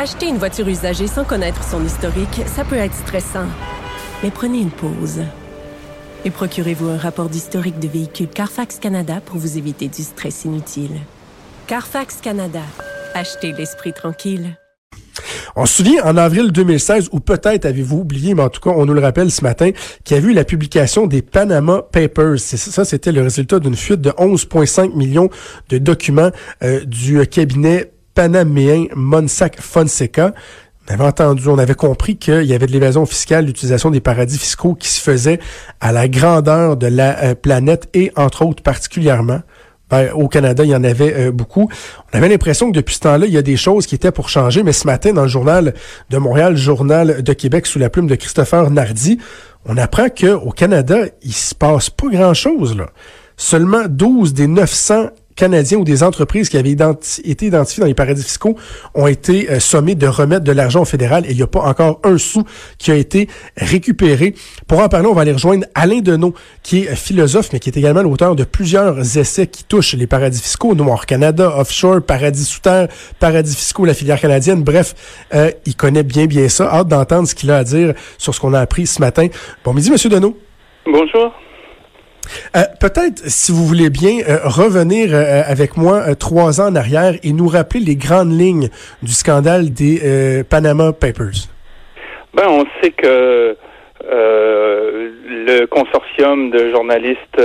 Acheter une voiture usagée sans connaître son historique, ça peut être stressant. Mais prenez une pause. Et procurez-vous un rapport d'historique de véhicule Carfax Canada pour vous éviter du stress inutile. Carfax Canada. Achetez l'esprit tranquille. On se souvient en avril 2016, ou peut-être avez-vous oublié, mais en tout cas, on nous le rappelle ce matin, qu'il y a eu la publication des Panama Papers. Ça, c'était le résultat d'une fuite de 11,5 millions de documents euh, du cabinet panaméen Monsac Fonseca. On avait entendu, on avait compris qu'il y avait de l'évasion fiscale, l'utilisation des paradis fiscaux qui se faisait à la grandeur de la euh, planète et entre autres particulièrement ben, au Canada, il y en avait euh, beaucoup. On avait l'impression que depuis ce temps-là, il y a des choses qui étaient pour changer, mais ce matin, dans le journal de Montréal, journal de Québec, sous la plume de Christopher Nardi, on apprend qu'au Canada, il se passe pas grand-chose. Seulement 12 des 900 Canadiens ou des entreprises qui avaient été identifiées dans les paradis fiscaux ont été euh, sommés de remettre de l'argent au fédéral et il n'y a pas encore un sou qui a été récupéré. Pour en parler, on va aller rejoindre Alain Deneau, qui est philosophe, mais qui est également l'auteur de plusieurs essais qui touchent les paradis fiscaux, Noir Canada, Offshore, Paradis sous terre, Paradis fiscaux, la filière canadienne. Bref, euh, il connaît bien bien ça. Hâte d'entendre ce qu'il a à dire sur ce qu'on a appris ce matin. Bon midi, Monsieur Deneau. Bonjour. Euh, peut-être, si vous voulez bien, euh, revenir euh, avec moi trois ans en arrière et nous rappeler les grandes lignes du scandale des Panama Papers. Ben, on sait que le consortium de journalistes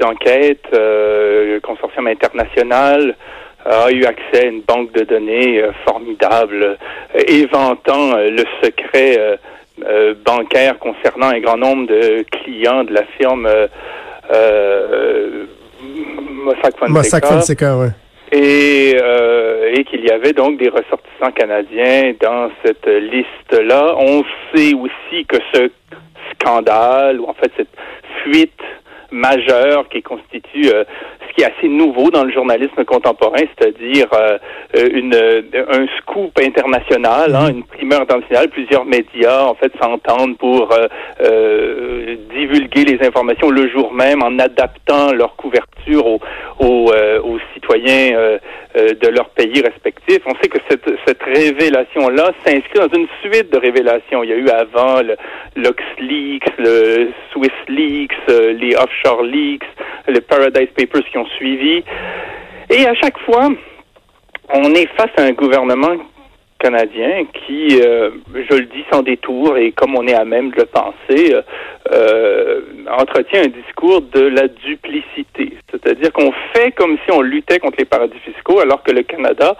d'enquête, le consortium international, a eu accès à une banque de données formidable, éventant le secret euh, bancaire concernant un grand nombre de clients de la firme euh, euh, Mossack Fonseca. Mossack Fonseca, ouais. Et, et qu'il y avait donc des ressortissants canadiens dans cette liste-là. On sait aussi que ce scandale, ou en fait cette fuite majeure qui constitue qui est assez nouveau dans le journalisme contemporain, c'est-à-dire euh, euh, une, un scoop international, hein, une primeur internationale. Plusieurs médias en fait s'entendent pour divulguer les informations le jour même en adaptant leur couverture aux, aux, aux citoyens de leur pays respectifs. On sait que cette, cette révélation-là s'inscrit dans une suite de révélations. Il y a eu avant le LuxLeaks, le SwissLeaks, les offshore Leaks, les Paradise Papers qui ont suivi. Et à chaque fois, on est face à un gouvernement canadien qui, euh, je le dis sans détour et comme on est à même de le penser, euh, entretient un discours de la duplicité. C'est-à-dire qu'on fait comme si on luttait contre les paradis fiscaux alors que le Canada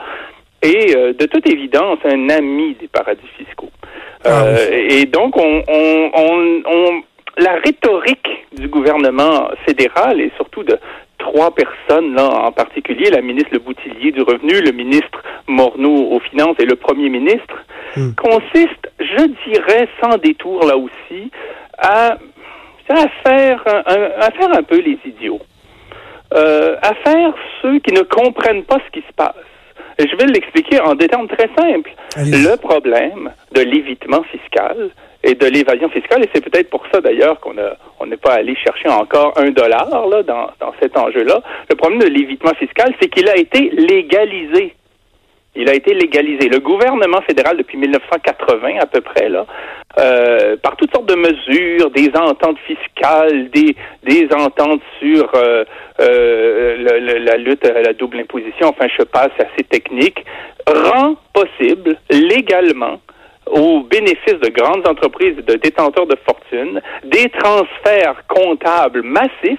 est, euh, de toute évidence, un ami des paradis fiscaux. Ah et donc, on, on la rhétorique du gouvernement fédéral et surtout de trois personnes là en particulier, la ministre Le Boutillier du Revenu, le ministre Morneau aux Finances et le Premier ministre, hmm. consiste, je dirais, sans détour là aussi, à, à faire un, à faire un peu les idiots, euh, à faire ceux qui ne comprennent pas ce qui se passe. Je vais l'expliquer en des termes très simples. Le problème de l'évitement fiscal, et de l'évasion fiscale. Et c'est peut-être pour ça d'ailleurs qu'on a on n'est pas allé chercher encore un dollar là dans, dans cet enjeu-là. Le problème de l'évitement fiscal, c'est qu'il a été légalisé. Il a été légalisé. Le gouvernement fédéral, depuis 1980 à peu près, là, euh, par toutes sortes de mesures, des ententes fiscales, des, des ententes sur euh, euh, la lutte à la double imposition, enfin je passe assez technique, rend possible légalement au bénéfice de grandes entreprises et de détenteurs de fortune des transferts comptables massifs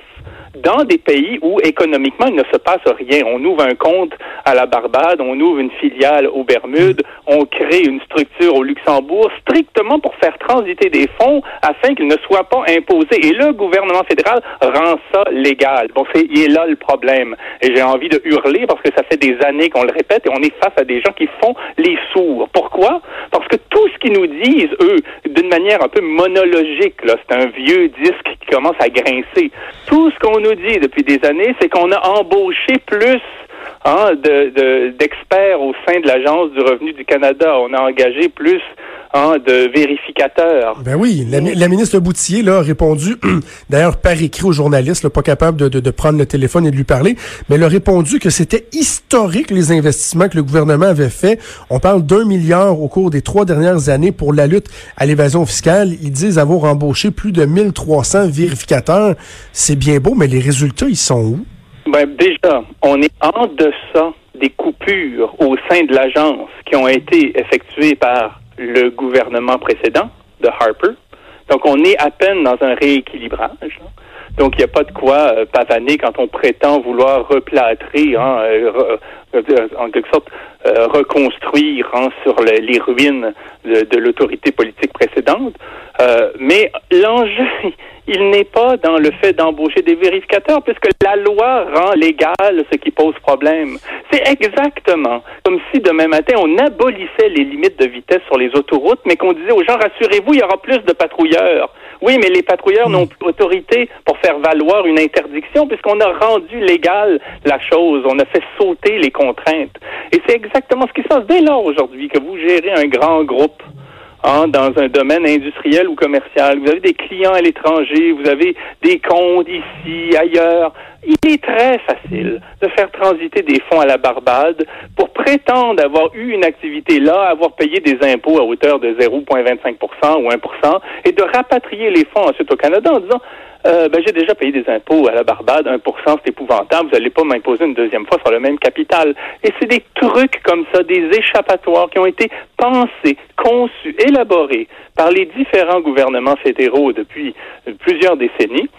dans des pays où économiquement il ne se passe rien. On ouvre un compte à la Barbade, on ouvre une filiale aux Bermudes, on crée une structure au Luxembourg strictement pour faire transiter des fonds afin qu'ils ne soient pas imposés. Et le gouvernement fédéral rend ça légal. Bon, c'est il est là le problème. Et j'ai envie de hurler parce que ça fait des années qu'on le répète et on est face à des gens qui font les sourds. Pourquoi? Parce que tout ce qu'ils nous disent, eux, d'une manière un peu monologique, là, c'est un vieux disque qui commence à grincer. Tout ce qu'on nous dit depuis des années, c'est qu'on a embauché plus hein, d'experts au sein de l'Agence du revenu du Canada. On a engagé plus hein, de vérificateurs. Ben oui, la, la ministre Boutier là, a répondu, d'ailleurs par écrit aux journalistes, pas capable de, de, de, prendre le téléphone et de lui parler, mais elle a répondu que c'était historique les investissements que le gouvernement avait fait. On parle d'un milliard au cours des trois dernières années pour la lutte à l'évasion fiscale. Ils disent avoir embauché plus de 1300 vérificateurs. C'est bien beau, mais les résultats, ils sont où? Ben, déjà, on est en deçà des coupures au sein de l'agence qui ont été effectuées par le gouvernement précédent de Harper. Donc, on est à peine dans un rééquilibrage. Donc, il n'y a pas de quoi euh, pavaner quand on prétend vouloir replâtrer, hein, euh, euh, en quelque sorte, euh, reconstruire hein, sur le, les ruines de, de l'autorité politique précédente. Euh, mais l'enjeu, il n'est pas dans le fait d'embaucher des vérificateurs, puisque la loi rend légal ce qui pose problème. C'est exactement comme si demain matin, on abolissait les limites de vitesse sur les autoroutes, mais qu'on disait aux gens, rassurez-vous, il y aura plus de patrouilleurs. Oui, mais les patrouilleurs n'ont plus autorité pour faire valoir une interdiction, puisqu'on a rendu légal la chose, on a fait sauter les contraintes. Et c'est exactement ce qui se passe dès lors aujourd'hui que vous gérez un grand groupe Hein, dans un domaine industriel ou commercial. Vous avez des clients à l'étranger, vous avez des comptes ici, ailleurs. Il est très facile de faire transiter des fonds à la Barbade pour prétendre avoir eu une activité là, avoir payé des impôts à hauteur de 0,25% ou 1% et de rapatrier les fonds ensuite au Canada en disant euh, ben, j'ai déjà payé des impôts à la Barbade, 1% c'est épouvantable, vous n'allez pas m'imposer une deuxième fois sur le même capital. Et c'est des trucs comme ça, des échappatoires qui ont été pensés, conçus, élaborés par les différents gouvernements fédéraux depuis plusieurs décennies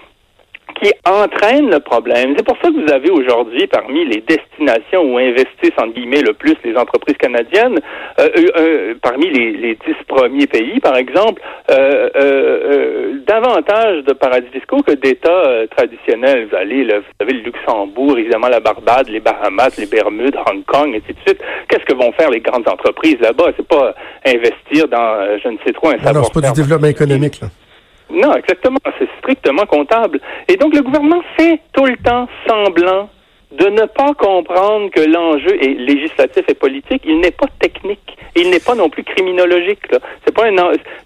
qui entraîne le problème. C'est pour ça que vous avez aujourd'hui, parmi les destinations où investissent, en guillemets, le plus les entreprises canadiennes, euh, euh, euh, parmi les, les dix premiers pays, par exemple, euh, euh, davantage de paradis fiscaux que d'États traditionnels. Vous, allez, vous avez le Luxembourg, évidemment la Barbade, les Bahamas, les Bermudes, Hong Kong, et ainsi de suite. Qu'est-ce que vont faire les grandes entreprises là-bas? C'est pas investir dans, je ne sais trop, un savoir Non, c'est pas du développement économique, là. Non, exactement. C'est strictement comptable. Et donc, le gouvernement fait tout le temps semblant de ne pas comprendre que l'enjeu est législatif et politique. Il n'est pas technique. Il n'est pas non plus criminologique. C'est pas un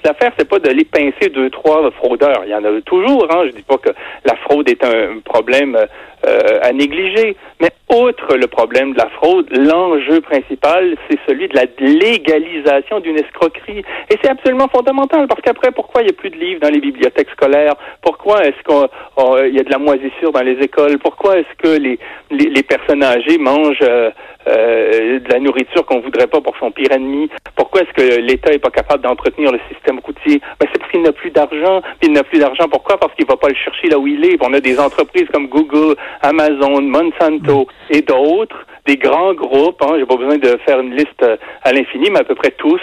l'affaire, c'est pas d'aller pincer deux trois fraudeurs. Il y en a toujours. Hein. Je dis pas que la fraude est un problème euh, à négliger, mais outre le problème de la fraude, l'enjeu principal, c'est celui de la légalisation d'une escroquerie. Et c'est absolument fondamental parce qu'après, pourquoi il n'y a plus de livres dans les bibliothèques scolaires? Pourquoi est-ce qu'il y a de la moisissure dans les écoles? Pourquoi est-ce que les, les, personnes âgées mangent euh, euh, de la nourriture qu'on voudrait pas pour son pire ennemi? Pourquoi est-ce que l'État est pas capable d'entretenir le système routier? Ben, c'est parce qu'il n'a plus d'argent. il n'a plus d'argent. Pourquoi? Parce qu'il va pas le chercher là où il est. On a des entreprises comme Google, Amazon, Monsanto et d'autres, des grands groupes. Hein, J'ai pas besoin de faire une liste à l'infini, mais à peu près tous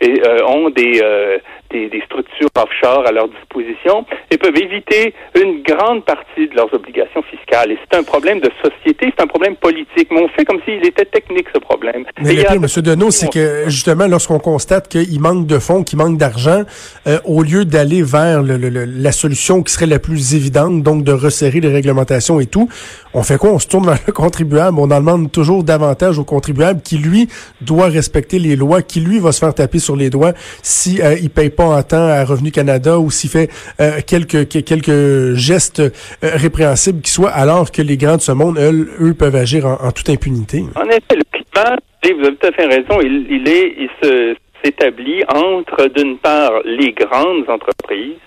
et, euh, ont des, euh, des, des, structures offshore à leur disposition et peuvent éviter une grande partie de leurs obligations fiscales. Et c'est un problème de société, c'est un problème politique. Mais on fait comme s'il était technique, ce problème. Mais le pire, M. Deneau, c'est que justement, lorsqu'on constate qu'il manque de fonds, qu'il manque d'argent, euh, au lieu d'aller vers le, le, la solution qui serait la plus évidente, donc de resserrer les réglementations et tout, on fait quoi? On se tourne vers le contribuable. On en demande toujours davantage au contribuable qui, lui, doit respecter les lois, qui, lui, va se faire taper sur les doigts si euh, il paye pas en temps à Revenu Canada ou s'il fait euh, quelques quelques gestes euh, répréhensibles qui soient, alors que les grands de ce monde, eux, peuvent agir en, toute impunité. En effet, le climat, vous avez tout à fait raison, il, se s'établit entre, d'une part, les grandes entreprises,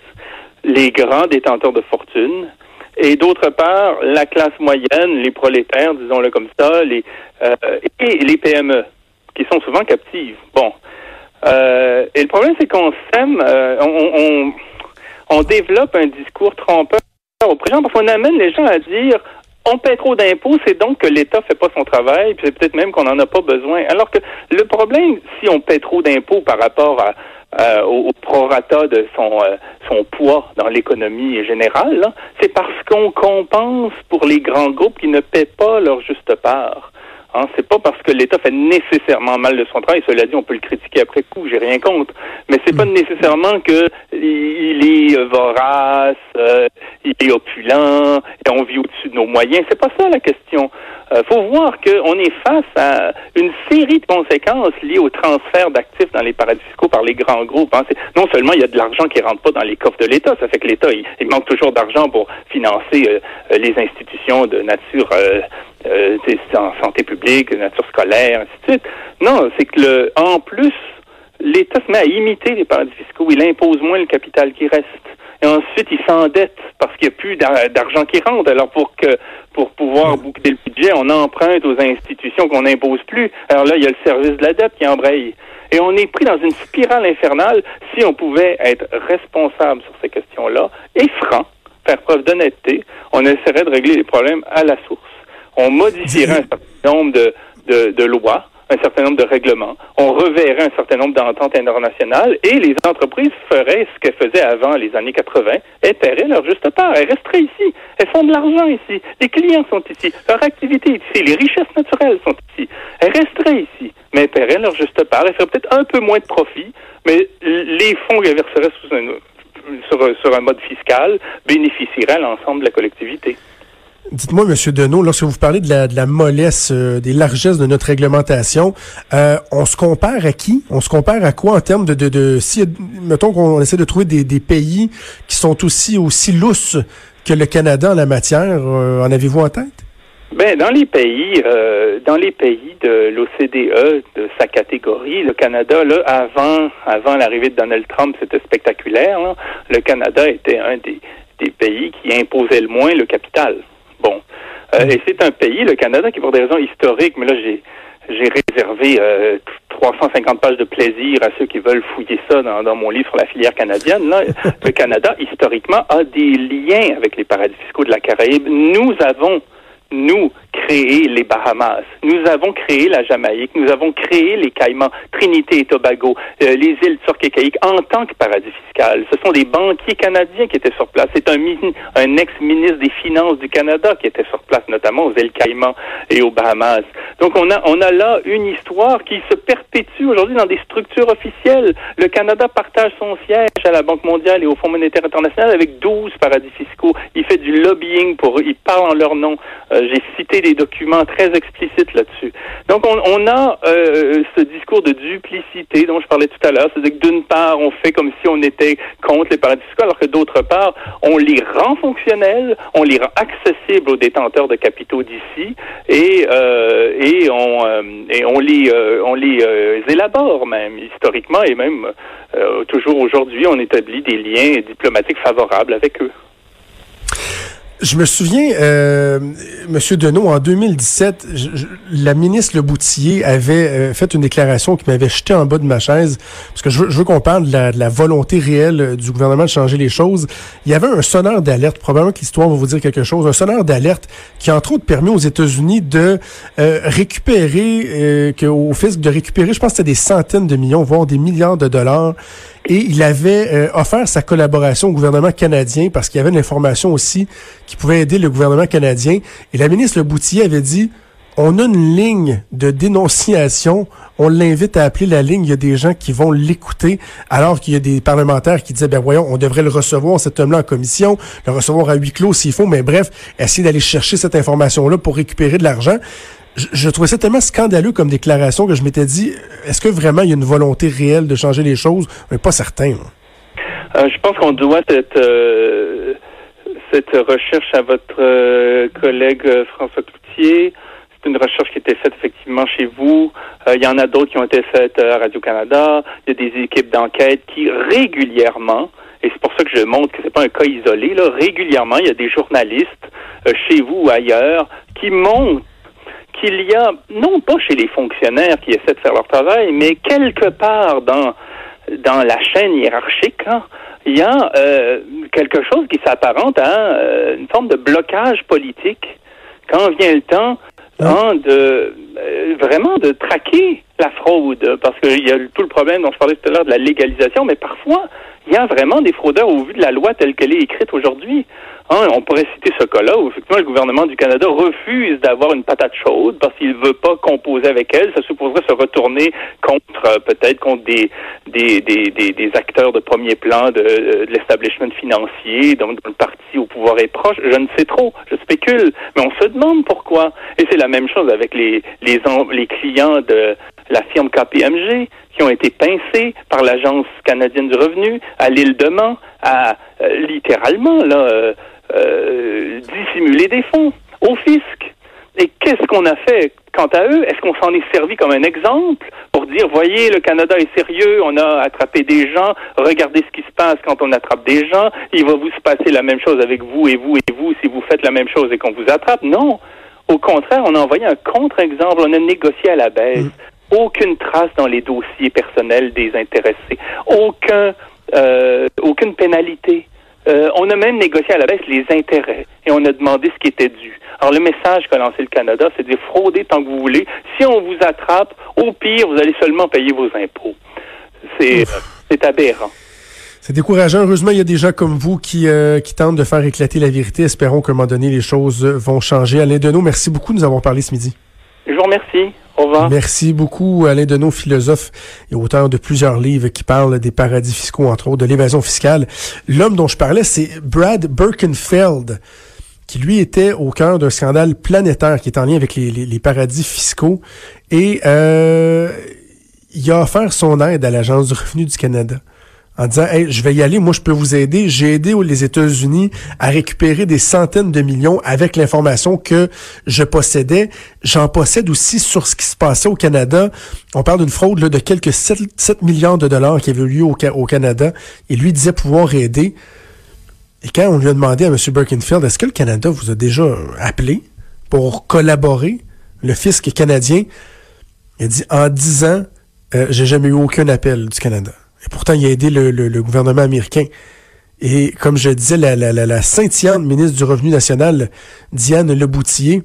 les grands détenteurs de fortune, et d'autre part, la classe moyenne, les prolétaires, disons-le comme ça, euh, et les PME, qui sont souvent captives. Bon, euh, et le problème, c'est qu'on sème, euh, on, on, on, développe un discours trompeur auprès des parce qu'on amène les gens à dire on paie trop d'impôts, c'est donc que l'État fait pas son travail, puis c'est peut-être même qu'on n'en a pas besoin. Alors que le problème, si on paie trop d'impôts par rapport à, euh, au, prorata de son, euh, son poids dans l'économie générale, c'est parce qu'on compense pour les grands groupes qui ne paient pas leur juste part. Hein, c'est pas parce que l'État fait nécessairement mal de son travail. Cela dit, on peut le critiquer après coup, j'ai rien contre. Mais c'est pas mm. nécessairement que il est vorace, euh, il est opulent, et on vit au-dessus de nos moyens. C'est pas ça la question. Il faut voir qu'on est face à une série de conséquences liées au transfert d'actifs dans les paradis fiscaux par les grands groupes. Hein. Non seulement il y a de l'argent qui rentre pas dans les coffres de l'État, ça fait que l'État, il, manque toujours d'argent pour financer les institutions de nature euh, en santé publique, nature scolaire, ainsi de suite. Non, c'est que le, en plus, l'État se met à imiter les paradis fiscaux. Il impose moins le capital qui reste. Et ensuite, il s'endette parce qu'il n'y a plus d'argent qui rentre. Alors, pour que pour pouvoir boucler le budget, on emprunte aux institutions qu'on n'impose plus. Alors là, il y a le service de la dette qui embraye. Et on est pris dans une spirale infernale. Si on pouvait être responsable sur ces questions-là et franc, faire preuve d'honnêteté, on essaierait de régler les problèmes à la source on modifierait un certain nombre de, de, de lois, un certain nombre de règlements, on reverrait un certain nombre d'ententes internationales et les entreprises feraient ce qu'elles faisaient avant les années 80, elles paieraient leur juste part, elles resteraient ici, elles font de l'argent ici, les clients sont ici, leur activité est ici, les richesses naturelles sont ici, elles resteraient ici, mais elles paieraient leur juste part, elles feraient peut-être un peu moins de profit, mais les fonds qu'elles verseraient sur, sur un mode fiscal bénéficieraient à l'ensemble de la collectivité. Dites-moi, Monsieur Deneau, lorsque vous parlez de la, mollesse, euh, des largesses de notre réglementation, euh, on se compare à qui? On se compare à quoi en termes de, de, si, mettons qu'on essaie de trouver des, pays qui sont aussi, aussi lousses que le Canada en la matière, euh, en avez-vous en tête? Ben, dans les pays, dans les pays de l'OCDE, de sa catégorie, le Canada, là, avant, avant l'arrivée de Donald Trump, c'était spectaculaire. Le Canada était un des pays qui imposait le moins le capital. Bon. Euh, et c'est un pays, le Canada, qui pour des raisons historiques, mais là j'ai j'ai réservé euh, 350 pages de plaisir à ceux qui veulent fouiller ça dans, dans mon livre sur la filière canadienne. Là, le Canada, historiquement, a des liens avec les paradis fiscaux de la Caraïbe. Nous avons nous, créé les Bahamas. Nous avons créé la Jamaïque. Nous avons créé les Caïmans, Trinité et Tobago, euh, les îles turques et caïques en tant que paradis fiscal. Ce sont des banquiers canadiens qui étaient sur place. C'est un, un ex-ministre des Finances du Canada qui était sur place, notamment aux îles Caïmans et aux Bahamas. Donc on a, on a là une histoire qui se perpétue aujourd'hui dans des structures officielles. Le Canada partage son siège à la Banque mondiale et au Fonds monétaire international avec 12 paradis fiscaux. Il fait du lobbying pour, il parle en leur nom. Euh, j'ai cité des documents très explicites là-dessus. Donc, on, a euh, ce discours de duplicité dont je parlais tout à l'heure. C'est-à-dire que d'une part, on fait comme si on était contre les paradis fiscaux, alors que d'autre part, on les rend fonctionnels, on les rend accessibles aux détenteurs de capitaux d'ici et, euh, euh, on les, on les élabore même historiquement et même toujours aujourd'hui, on établit des liens diplomatiques favorables avec eux. Je me souviens, euh, Monsieur Deneau, en 2017, la ministre Le Boutillier avait euh, fait une déclaration qui m'avait jeté en bas de ma chaise, parce que je veux, qu'on parle de la, volonté réelle euh, du gouvernement de changer les choses. Il y avait un sonneur d'alerte, probablement que l'histoire va vous dire quelque chose, un sonneur d'alerte qui, entre autres, permet aux États-Unis de euh, récupérer, que, au fisc de récupérer, je pense que c'était des centaines de millions, voire des milliards de dollars et il avait euh, offert sa collaboration au gouvernement canadien parce qu'il y avait une information aussi qui pouvait aider le gouvernement canadien. Et la ministre Le Boutier avait dit, on a une ligne de dénonciation, on l'invite à appeler la ligne, il y a des gens qui vont l'écouter, alors qu'il y a des parlementaires qui disaient, ben voyons, on devrait le recevoir, cet homme-là, en commission, le recevoir à huis clos s'il faut, mais bref, essayer d'aller chercher cette information-là pour récupérer de l'argent je, trouvais ça tellement scandaleux comme déclaration que je m'étais dit, est-ce que vraiment il y a une volonté réelle de changer les choses? Mais pas certain. Euh, je pense qu'on doit cette, euh, cette recherche à votre euh, collègue François Cloutier. C'est une recherche qui a été faite effectivement chez vous. Il y en a d'autres qui ont été faites à Radio-Canada. Il y a des équipes d'enquête qui régulièrement, et c'est pour ça que je montre que c'est pas un cas isolé, là, régulièrement, il y a des journalistes chez vous ou ailleurs qui montent qu'il y a, non pas chez les fonctionnaires qui essaient de faire leur travail, mais quelque part dans, dans la chaîne hiérarchique, hein, il y a euh, quelque chose qui s'apparente à euh, une forme de blocage politique quand vient le temps hein, de euh, vraiment de traquer la fraude, parce qu'il y a tout le problème dont je parlais tout à l'heure de la légalisation, mais parfois il y a vraiment des fraudeurs au vu de la loi telle qu'elle est écrite aujourd'hui. On pourrait citer ce cas-là où effectivement le gouvernement du Canada refuse d'avoir une patate chaude parce qu'il veut pas composer avec elle. Ça supposerait se retourner contre euh, peut-être contre des des, des, des, acteurs de premier plan de, de l'establishment financier, donc le parti au pouvoir est proche. Je ne sais trop, je spécule, mais on se demande pourquoi. Et c'est la même chose avec les les les clients de la firme KPMG qui ont été pincés par l'Agence canadienne du revenu à l'île de Mans à euh, littéralement là euh, euh, dissimuler des fonds au fisc. Et qu'est-ce qu'on a fait quant à eux? Est-ce qu'on s'en est servi comme un exemple pour dire, voyez, le Canada est sérieux, on a attrapé des gens, regardez ce qui se passe quand on attrape des gens, il va vous se passer la même chose avec vous et vous et vous si vous faites la même chose et qu'on vous attrape? Non. Au contraire, on a envoyé un contre-exemple, on a négocié à la baisse. Mm. Aucune trace dans les dossiers personnels des intéressés. Aucun, euh, aucune pénalité. Euh, on a même négocié à la baisse les intérêts et on a demandé ce qui était dû. Alors le message qu'a lancé le Canada, c'est de frauder tant que vous voulez. Si on vous attrape, au pire, vous allez seulement payer vos impôts. C'est aberrant. C'est décourageant. Heureusement, il y a des gens comme vous qui, euh, qui tentent de faire éclater la vérité. Espérons qu'à un moment donné, les choses vont changer. Alain Deneau, merci beaucoup de nous avoir parlé ce midi. Je vous remercie. Au revoir. Merci beaucoup, Alain Deneau, philosophe et auteur de plusieurs livres qui parlent des paradis fiscaux, entre autres, de l'évasion fiscale. L'homme dont je parlais, c'est Brad Birkenfeld, qui lui était au cœur d'un scandale planétaire qui est en lien avec les, les, paradis fiscaux. Et euh, il a offert son aide à l'Agence du revenu du Canada en disant hey, je vais y aller, moi je peux vous aider. J'ai aidé les États-Unis à récupérer des centaines de millions avec l'information que je possédais. J'en possède aussi sur ce qui se passait au Canada. On parle d'une fraude là, de quelques 7, milliards de dollars qui avait eu lieu au, au Canada. Et lui disait pouvoir aider. Et quand on lui a demandé à M. Birkenfield, est-ce que le Canada vous a déjà appelé pour collaborer, le fisc canadien, il a dit en 10 ans, euh, j'ai jamais eu aucun appel du Canada. Et pourtant, il a aidé le, gouvernement américain. Et comme je disais, la, la, la, scintillante ministre du Revenu national, Diane Leboutillier,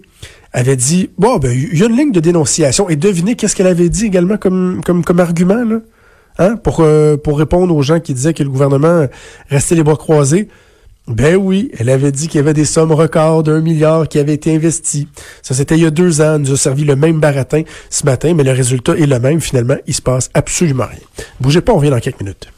avait dit, bon, ben, il y a une ligne de dénonciation. Et devinez qu'est-ce qu'elle avait dit également comme, argument? Hein? Euh, pour répondre aux gens qui disaient que le gouvernement restait les bras croisés. Ben oui, elle avait dit qu'il y avait des sommes records d'un milliard qui avaient été investies. Ça, c'était il y a deux ans. Elle nous a servi le même baratin ce matin, mais le résultat est le même. Finalement, il se passe absolument rien. Bougez pas, on revient dans quelques minutes.